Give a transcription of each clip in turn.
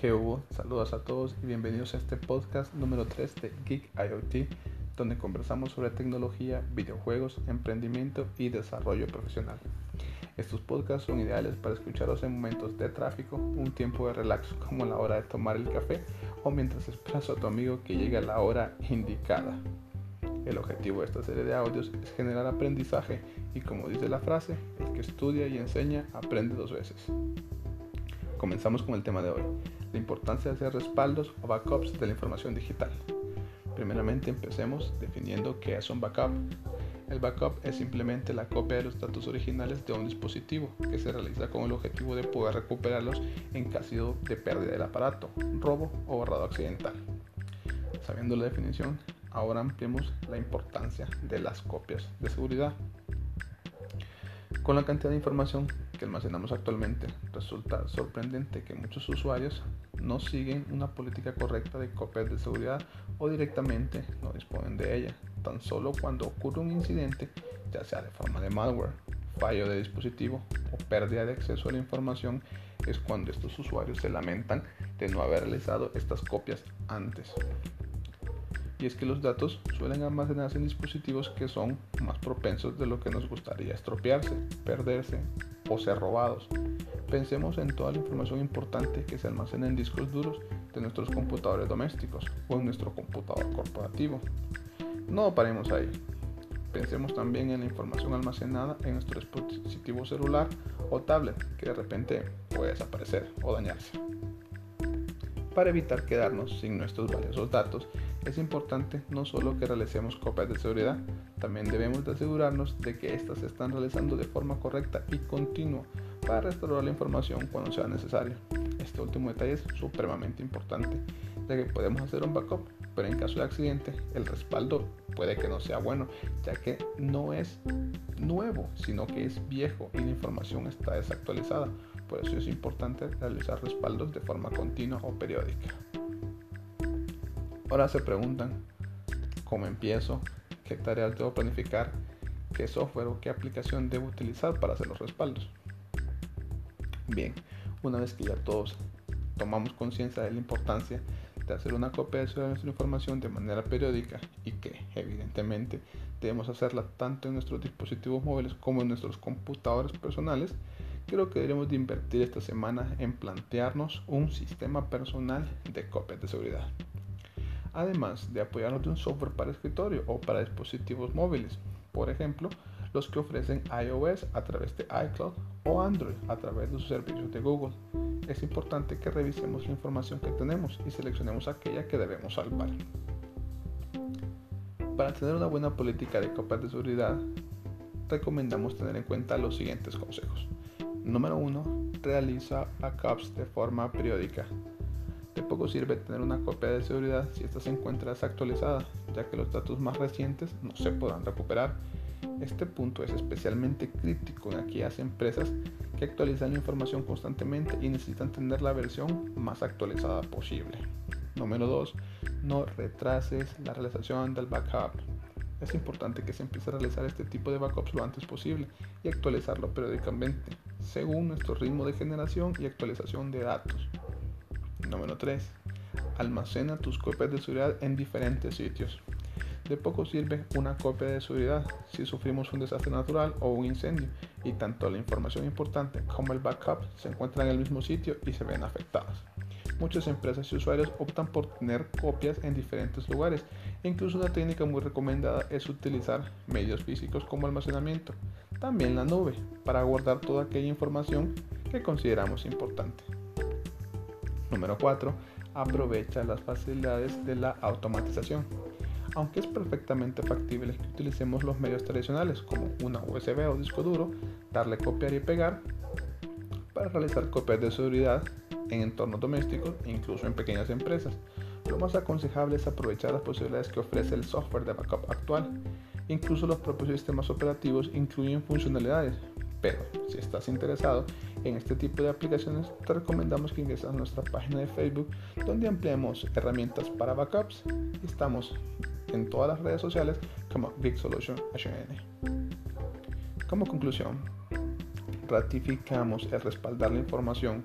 ¿Qué hubo? Saludos a todos y bienvenidos a este podcast número 3 de Geek IoT, donde conversamos sobre tecnología, videojuegos, emprendimiento y desarrollo profesional. Estos podcasts son ideales para escucharlos en momentos de tráfico, un tiempo de relax como la hora de tomar el café o mientras esperas a tu amigo que llegue a la hora indicada. El objetivo de esta serie de audios es generar aprendizaje y como dice la frase, el que estudia y enseña aprende dos veces. Comenzamos con el tema de hoy, la importancia de hacer respaldos o backups de la información digital. Primeramente empecemos definiendo qué es un backup. El backup es simplemente la copia de los datos originales de un dispositivo que se realiza con el objetivo de poder recuperarlos en caso de pérdida del aparato, robo o borrado accidental. Sabiendo la definición, ahora ampliemos la importancia de las copias de seguridad. Con la cantidad de información que almacenamos actualmente, resulta sorprendente que muchos usuarios no siguen una política correcta de copias de seguridad o directamente no disponen de ella. Tan solo cuando ocurre un incidente, ya sea de forma de malware, fallo de dispositivo o pérdida de acceso a la información, es cuando estos usuarios se lamentan de no haber realizado estas copias antes y es que los datos suelen almacenarse en dispositivos que son más propensos de lo que nos gustaría estropearse, perderse o ser robados. Pensemos en toda la información importante que se almacena en discos duros de nuestros computadores domésticos o en nuestro computador corporativo. No paremos ahí. Pensemos también en la información almacenada en nuestro dispositivo celular o tablet que de repente puede desaparecer o dañarse. Para evitar quedarnos sin nuestros valiosos datos, es importante no solo que realicemos copias de seguridad, también debemos de asegurarnos de que éstas se están realizando de forma correcta y continua para restaurar la información cuando sea necesario. Este último detalle es supremamente importante, ya que podemos hacer un backup, pero en caso de accidente el respaldo puede que no sea bueno, ya que no es nuevo, sino que es viejo y la información está desactualizada. Por eso es importante realizar respaldos de forma continua o periódica. Ahora se preguntan, ¿cómo empiezo? ¿Qué tareas debo planificar? ¿Qué software o qué aplicación debo utilizar para hacer los respaldos? Bien, una vez que ya todos tomamos conciencia de la importancia de hacer una copia de nuestra información de manera periódica y que evidentemente debemos hacerla tanto en nuestros dispositivos móviles como en nuestros computadores personales, creo que deberíamos de invertir esta semana en plantearnos un sistema personal de copias de seguridad además de apoyarnos de un software para escritorio o para dispositivos móviles, por ejemplo, los que ofrecen iOS a través de iCloud o Android a través de sus servicios de Google. Es importante que revisemos la información que tenemos y seleccionemos aquella que debemos salvar. Para tener una buena política de copias de seguridad, recomendamos tener en cuenta los siguientes consejos. Número 1. Realiza backups de forma periódica. De poco sirve tener una copia de seguridad si esta se encuentra desactualizada, ya que los datos más recientes no se podrán recuperar. Este punto es especialmente crítico en aquellas empresas que actualizan la información constantemente y necesitan tener la versión más actualizada posible. Número 2. No retrases la realización del backup. Es importante que se empiece a realizar este tipo de backups lo antes posible y actualizarlo periódicamente, según nuestro ritmo de generación y actualización de datos. Número 3. Almacena tus copias de seguridad en diferentes sitios. De poco sirve una copia de seguridad si sufrimos un desastre natural o un incendio y tanto la información importante como el backup se encuentran en el mismo sitio y se ven afectadas. Muchas empresas y usuarios optan por tener copias en diferentes lugares e incluso una técnica muy recomendada es utilizar medios físicos como almacenamiento, también la nube, para guardar toda aquella información que consideramos importante. Número 4. Aprovecha las facilidades de la automatización. Aunque es perfectamente factible que utilicemos los medios tradicionales como una USB o disco duro, darle copiar y pegar para realizar copias de seguridad en entornos domésticos e incluso en pequeñas empresas. Lo más aconsejable es aprovechar las posibilidades que ofrece el software de backup actual. Incluso los propios sistemas operativos incluyen funcionalidades, pero si estás interesado en este tipo de aplicaciones, te recomendamos que ingreses a nuestra página de Facebook donde ampliamos herramientas para backups. Estamos en todas las redes sociales como Big Solution HN. Como conclusión, ratificamos el respaldar la información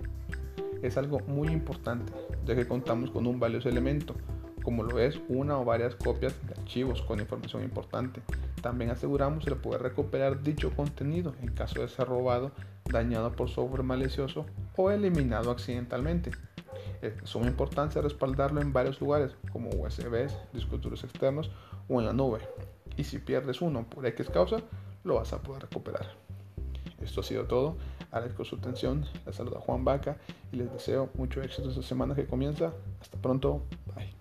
es algo muy importante, ya que contamos con un valioso elemento, como lo es una o varias copias de archivos con información importante. También aseguramos el poder recuperar dicho contenido en caso de ser robado, dañado por software malicioso o eliminado accidentalmente. Es de suma importancia respaldarlo en varios lugares como USBs, discos duros externos o en la nube. Y si pierdes uno por X causa, lo vas a poder recuperar. Esto ha sido todo. Agradezco su atención. Les saluda Juan Vaca y les deseo mucho éxito esta semana que comienza. Hasta pronto. Bye.